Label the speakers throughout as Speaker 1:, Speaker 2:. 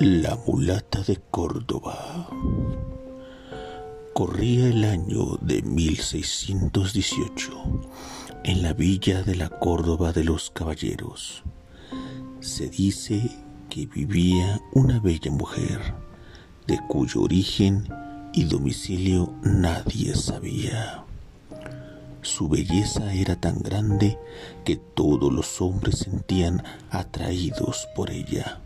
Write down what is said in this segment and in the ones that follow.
Speaker 1: La mulata de Córdoba. Corría el año de 1618 en la villa de la Córdoba de los Caballeros. Se dice que vivía una bella mujer, de cuyo origen y domicilio nadie sabía. Su belleza era tan grande que todos los hombres sentían atraídos por ella.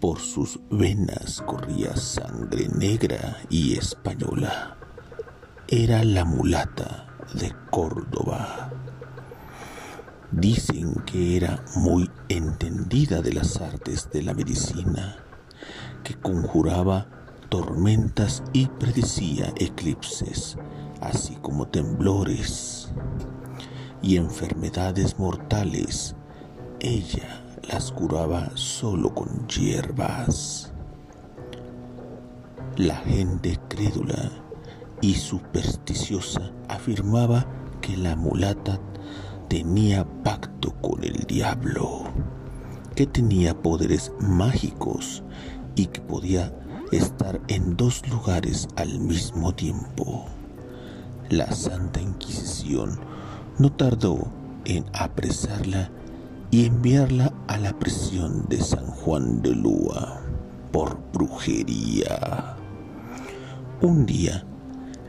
Speaker 1: Por sus venas corría sangre negra y española. Era la mulata de Córdoba. Dicen que era muy entendida de las artes de la medicina, que conjuraba tormentas y predecía eclipses, así como temblores y enfermedades mortales. Ella las curaba solo con hierbas. La gente crédula y supersticiosa afirmaba que la mulata tenía pacto con el diablo, que tenía poderes mágicos y que podía estar en dos lugares al mismo tiempo. La Santa Inquisición no tardó en apresarla y enviarla a la prisión de San Juan de Lúa por brujería. Un día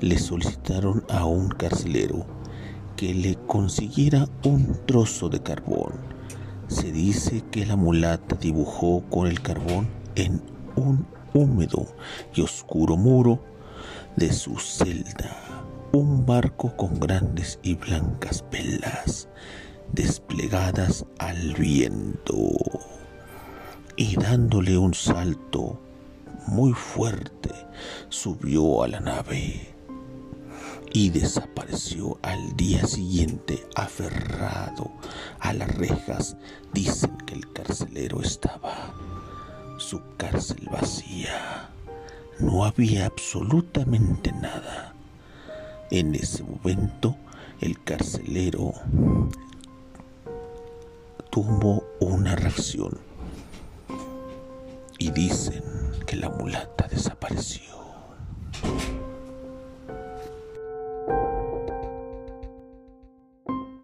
Speaker 1: le solicitaron a un carcelero que le consiguiera un trozo de carbón. Se dice que la mulata dibujó con el carbón en un húmedo y oscuro muro de su celda un barco con grandes y blancas velas desplegadas al viento y dándole un salto muy fuerte subió a la nave y desapareció al día siguiente aferrado a las rejas. Dicen que el carcelero estaba su cárcel vacía. No había absolutamente nada. En ese momento el carcelero tuvo una reacción y dicen que la mulata desapareció.